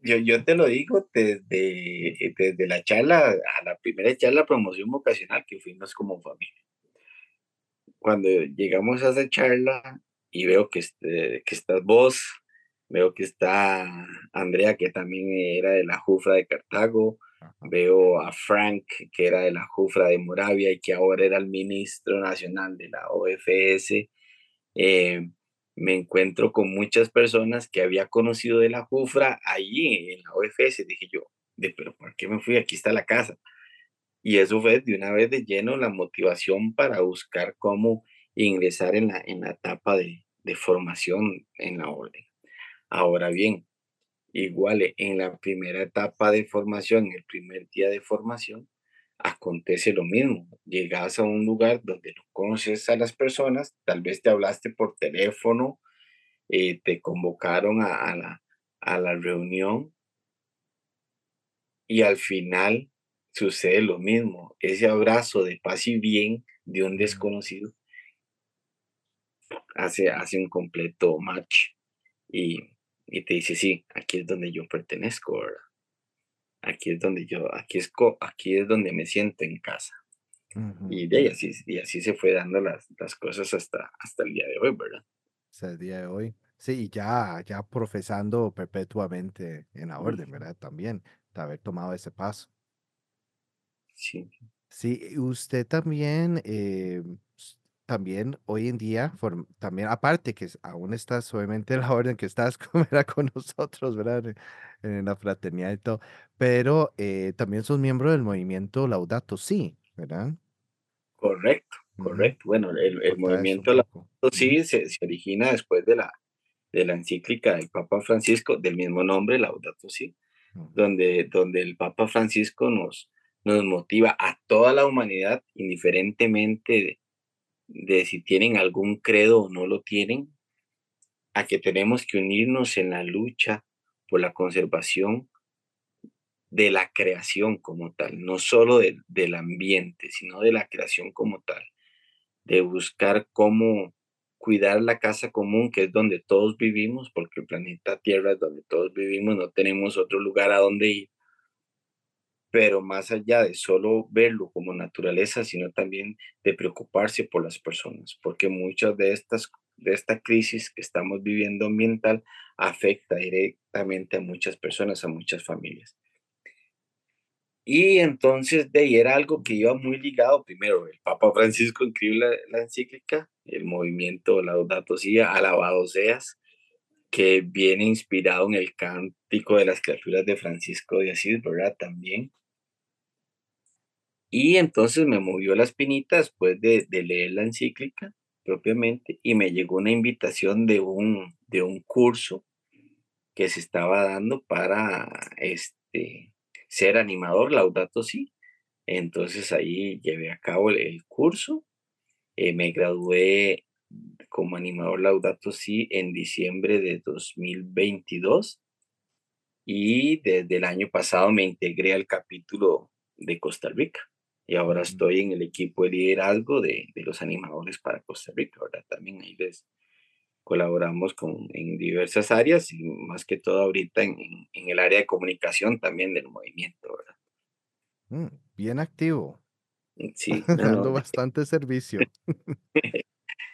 Yo, yo te lo digo desde, desde la charla, a la primera charla promoción vocacional que fuimos como familia. Cuando llegamos a esa charla y veo que, este, que estás vos, veo que está Andrea, que también era de la Jufra de Cartago, Veo a Frank, que era de la Jufra de Moravia y que ahora era el ministro nacional de la OFS. Eh, me encuentro con muchas personas que había conocido de la Jufra allí en la OFS. Dije yo, de, pero ¿por qué me fui? Aquí está la casa. Y eso fue de una vez de lleno la motivación para buscar cómo ingresar en la, en la etapa de, de formación en la orden. Ahora bien, igual en la primera etapa de formación, el primer día de formación, acontece lo mismo. Llegas a un lugar donde no conoces a las personas, tal vez te hablaste por teléfono, eh, te convocaron a, la, a la reunión y al final sucede lo mismo. Ese abrazo de paz y bien de un desconocido hace, hace un completo match y, y te dice, sí, aquí es donde yo pertenezco, ¿verdad? Aquí es donde yo, aquí es, aquí es donde me siento en casa. Y de ahí así, y así se fue dando las, las cosas hasta, hasta el día de hoy, ¿verdad? Hasta el día de hoy. Sí, ya, ya profesando perpetuamente en la orden, ¿verdad? También, de haber tomado ese paso. Sí. Sí, usted también eh, también hoy en día, también aparte que aún estás obviamente en la orden que estás con nosotros, ¿verdad? En, la fraternidad y todo, pero eh, también sos miembro del movimiento Laudato Si, ¿verdad? Correcto, correcto. Bueno, el, movimiento Laudato Si se, origina después de la, de la encíclica del Papa Francisco, del mismo nombre, Laudato Si, donde, donde el Papa Francisco nos, nos motiva a toda la humanidad, indiferentemente de si tienen algún credo o no lo tienen, a que tenemos que unirnos en la lucha por la conservación de la creación como tal, no solo del ambiente, sino de la creación como tal, de buscar cómo cuidar la casa común, que es donde todos vivimos, porque el planeta Tierra es donde todos vivimos, no tenemos otro lugar a donde ir, pero más allá de solo verlo como naturaleza, sino también de preocuparse por las personas, porque muchas de estas de esta crisis que estamos viviendo ambiental afecta directamente a muchas personas, a muchas familias. Y entonces de ahí era algo que iba muy ligado, primero, el Papa Francisco escribió la, encíclica, el movimiento Laudato Si, alabado seas, que viene inspirado en el cántico de las criaturas de Francisco de Asís, ¿verdad? También. Y entonces me movió la espinita después de, leer la encíclica propiamente y me llegó una invitación de un, de un curso que se estaba dando para este, ser animador, Laudato Si. Entonces ahí llevé a cabo el, curso, eh, me gradué como animador Laudato Si en diciembre de 2022 y desde el año pasado me integré al capítulo de Costa Rica y ahora estoy en el equipo de liderazgo de, de los animadores para Costa Rica, ¿verdad? También ahí les colaboramos con, en diversas áreas y más que todo ahorita en, en, el área de comunicación también del movimiento, ¿verdad? Mm, bien activo. Mm, sí. Dando bastante servicio.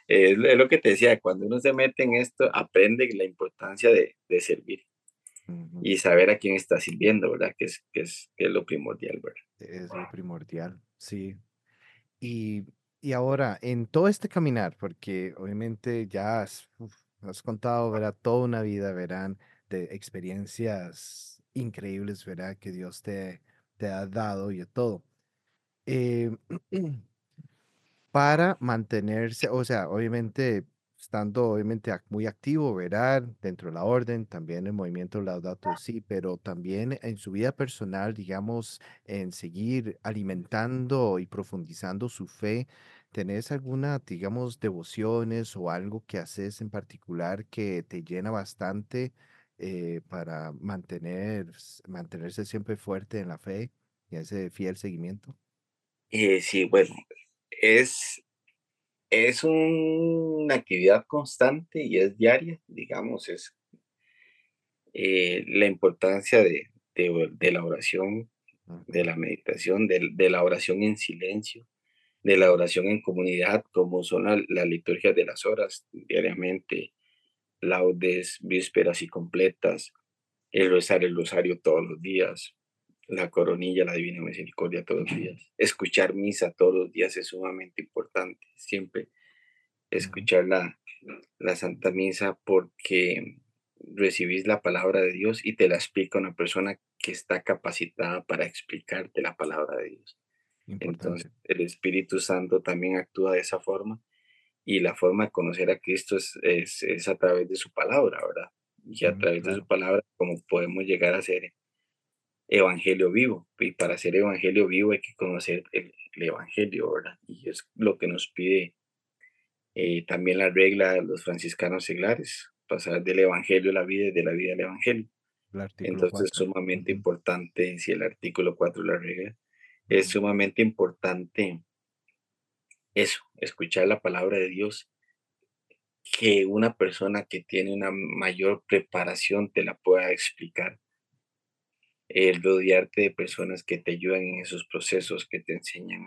es, lo que te decía, cuando uno se mete en esto, aprende la importancia de, de servir y saber a quién está sirviendo, ¿verdad? Que es, que es, que es lo primordial, ¿verdad? Es lo primordial, sí. Y, y ahora, en todo este caminar, porque obviamente ya has, has contado, ¿verdad? Toda una vida, verán, de experiencias increíbles, ¿verdad? Que Dios te, te ha dado y todo. Eh, para mantenerse, o sea, obviamente estando obviamente muy activo, ¿verdad? Dentro de la orden, también el movimiento Laudato Si, pero también en su vida personal, digamos, en seguir alimentando y profundizando su fe. ¿Tenés alguna, digamos, devociones o algo que haces en particular que te llena bastante eh, para mantener, mantenerse siempre fuerte en la fe y ese fiel seguimiento? Eh, sí, bueno, es es una actividad constante y es diaria, digamos, es eh, la importancia de, la oración, de la meditación, de, la oración en silencio, de la oración en comunidad, como son las liturgias de las horas diariamente, laudes, vísperas y completas, el rezar el rosario todos los días, la coronilla, la divina misericordia todos los días. Escuchar misa todos los días es sumamente importante, siempre escuchar la, la Santa Misa porque recibís la palabra de Dios y te la explica una persona que está capacitada para explicarte la palabra de Dios. Entonces, el Espíritu Santo también actúa de esa forma y la forma de conocer a Cristo es, es, a través de su palabra, ¿verdad? Y a través de su palabra, como podemos llegar a ser evangelio vivo. Y para ser evangelio vivo hay que conocer el, evangelio, ¿verdad? Y es lo que nos pide eh, también la regla de los franciscanos seglares, pasar del evangelio a la vida y de la vida al evangelio. Entonces es sumamente importante, si el artículo 4 la regla, es sumamente importante eso, escuchar la palabra de Dios, que una persona que tiene una mayor preparación te la pueda explicar. El rodearte de personas que te ayudan en esos procesos, que te enseñan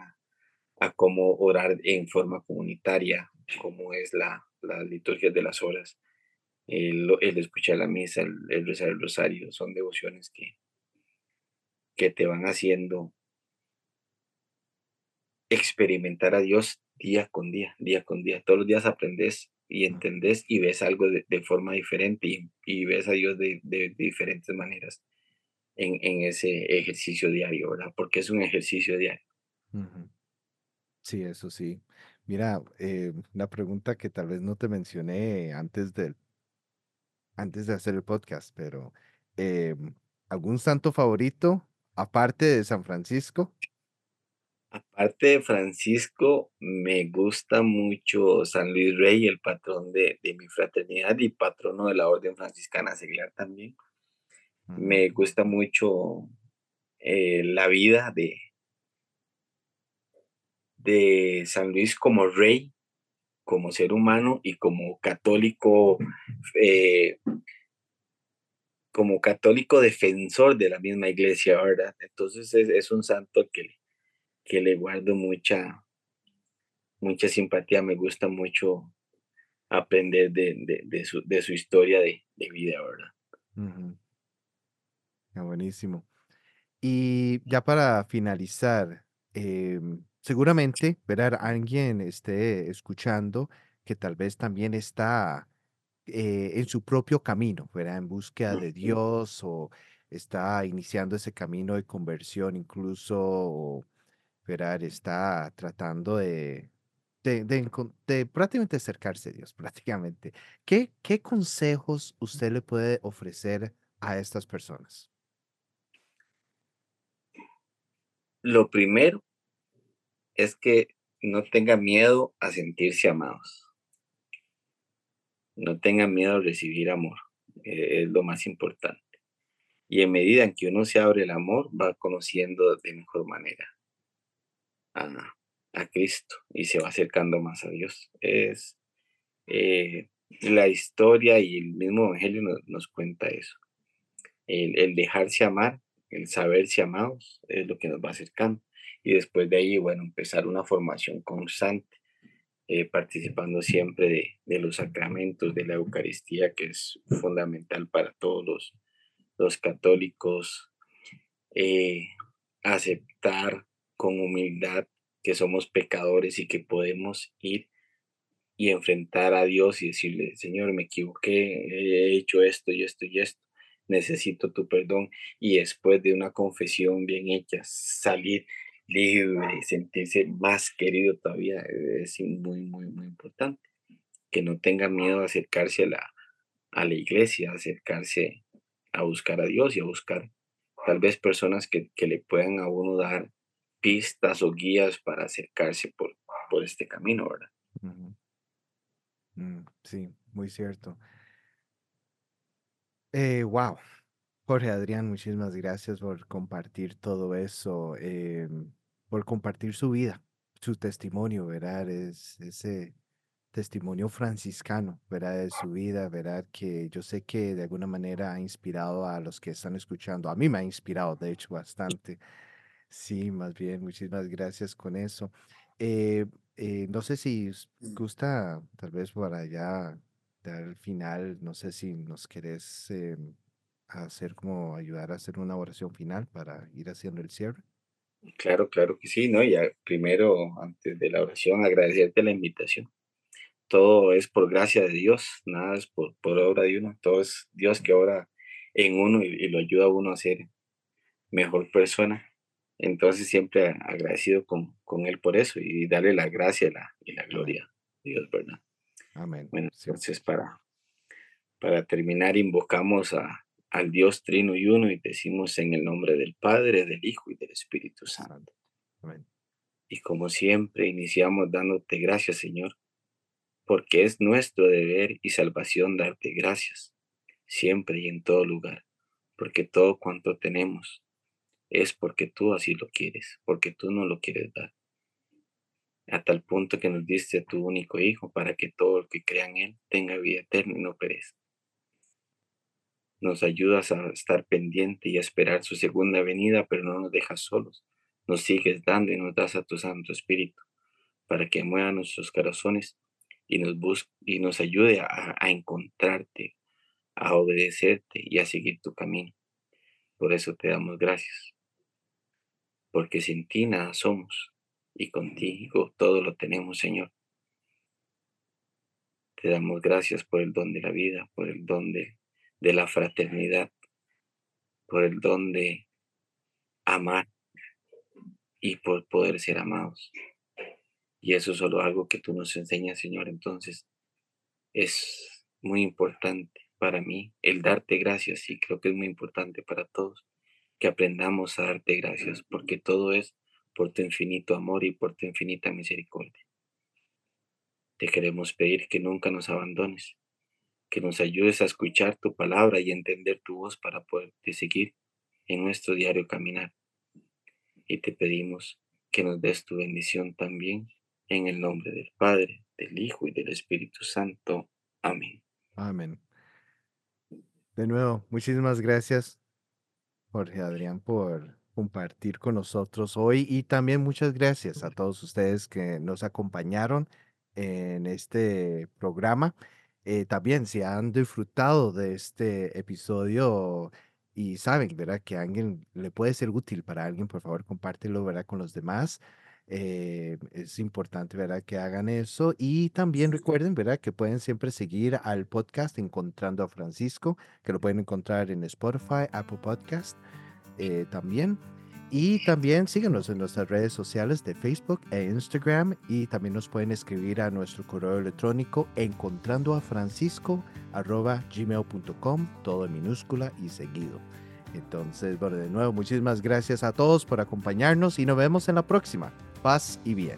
a, cómo orar en forma comunitaria, cómo es la, la liturgia de las horas, el, escuchar la misa, el, el rezar el rosario, son devociones que, que te van haciendo experimentar a Dios día con día, día con día. Todos los días aprendes y entendés y ves algo de, forma diferente y, ves a Dios de, diferentes maneras en, en, ese ejercicio diario, ¿verdad? Porque es un ejercicio diario. Sí, eso sí. Mira, eh, una pregunta que tal vez no te mencioné antes del, antes de hacer el podcast, pero em, ¿algún santo favorito aparte de San Francisco? Aparte de Francisco, me gusta mucho San Luis Rey, el patrón de, mi fraternidad y patrono de la Orden Franciscana Seglar también. Me gusta mucho eh, la vida de, de San Luis como rey, como ser humano y como católico, eh, como católico defensor de la misma iglesia, ¿verdad? Entonces es, es un santo que que le guardo mucha, mucha simpatía. Me gusta mucho aprender de, su, de su, historia de, vida, ¿verdad? Ah, buenísimo. Y ya para finalizar, em, seguramente, ¿verdad? Alguien esté escuchando que tal vez también está eh, en su propio camino, ¿verdad? En búsqueda de Dios o está iniciando ese camino de conversión incluso Esperar está tratando de, de, prácticamente acercarse a Dios, prácticamente. ¿Qué, ¿Qué consejos usted le puede ofrecer a estas personas? Lo primero es que no tenga miedo a sentirse amados. No tenga miedo a recibir amor. Eh, es lo más importante. Y en medida en que uno se abre el amor, va conociendo de mejor manera a, Cristo y se va acercando más a Dios. Es eh, la historia y el mismo Evangelio nos, cuenta eso. El, dejarse amar, el saberse amados, es lo que nos va acercando. Y después de ahí, bueno, empezar una formación constante, eh, participando siempre de, de, los sacramentos de la Eucaristía, que es fundamental para todos los, católicos. Eh, aceptar con humildad que somos pecadores y que podemos ir y enfrentar a Dios y decirle, Señor, me equivoqué, he hecho esto y esto y esto, necesito tu perdón. Y después de una confesión bien hecha, salir libre, sentirse más querido todavía, es muy, muy, muy importante. Que no tenga miedo a acercarse a la, a la iglesia, acercarse a buscar a Dios y a buscar tal vez personas que, que le puedan a uno dar pistas o guías para acercarse por, por este camino, ¿verdad? Mm, sí, muy cierto. Eh, wow. Jorge Adrián, muchísimas gracias por compartir todo eso, em, por compartir su vida, su testimonio, ¿verdad? Es ese testimonio franciscano, ¿verdad? De su vida, ¿verdad? Que yo sé que de alguna manera ha inspirado a los que están escuchando. A mí me ha inspirado, de hecho, bastante. Sí, más bien, muchísimas gracias con eso. Eh, eh, no sé si gusta, tal vez para ya el final, no sé si nos querés em, hacer como ayudar a hacer una oración final para ir haciendo el cierre. Claro, claro que sí, ¿no? Ya primero, antes de la oración, agradecerte la invitación. Todo es por gracia de Dios, nada es por, por obra de uno, todo es Dios que obra en uno y, y lo ayuda a uno a ser mejor persona. Entonces siempre agradecido con, con Él por eso y darle la gracia y la, gloria. Dios, ¿verdad? Amén. Bueno, entonces para, para terminar, invocamos a, al Dios Trino y Uno y decimos en el nombre del Padre, del Hijo y del Espíritu Santo. Amén. Y como siempre, iniciamos dándote gracias, Señor, porque es nuestro deber y salvación darte gracias, siempre y en todo lugar, porque todo cuanto tenemos es porque tú así lo quieres, porque tú no lo quieres dar. A tal punto que nos diste a tu único Hijo para que todo el que crea en Él tenga vida eterna y no perezca. Nos ayudas a estar pendiente y a esperar su segunda venida, pero no nos dejas solos. Nos sigues dando y nos das a tu Santo Espíritu para que mueva nuestros corazones y nos busque y nos ayude a, a encontrarte, a obedecerte y a seguir tu camino. Por eso te damos gracias porque sin ti nada somos y contigo todo lo tenemos, Señor. Te damos gracias por el don de la vida, por el don de, la fraternidad, por el don de amar y por poder ser amados. Y eso es solo algo que tú nos enseñas, Señor. Entonces, es muy importante para mí el darte gracias y creo que es muy importante para todos que aprendamos a darte gracias, porque todo es por tu infinito amor y por tu infinita misericordia. Te queremos pedir que nunca nos abandones, que nos ayudes a escuchar tu palabra y entender tu voz para poderte seguir en nuestro diario caminar. Y te pedimos que nos des tu bendición también en el nombre del Padre, del Hijo y del Espíritu Santo. Amén. Amén. De nuevo, muchísimas gracias Jorge Adrián, por compartir con nosotros hoy y también muchas gracias a todos ustedes que nos acompañaron en este programa. Eh, también si han disfrutado de este episodio y saben, ¿verdad? Que a alguien le puede ser útil para alguien, por favor, compártelo, ¿verdad? Con los demás. Eh, es importante, ¿verdad? Que hagan eso. Y también recuerden, ¿verdad? Que pueden siempre seguir al podcast Encontrando a Francisco, que lo pueden encontrar en Spotify, Apple Podcast eh, también. Y también síganos en nuestras redes sociales de Facebook e Instagram y también nos pueden escribir a nuestro correo electrónico encontrando a francisco arroba gmail.com, todo en minúscula y seguido. Entonces, bueno, de nuevo, muchísimas gracias a todos por acompañarnos y nos vemos en la próxima. Paz y bien.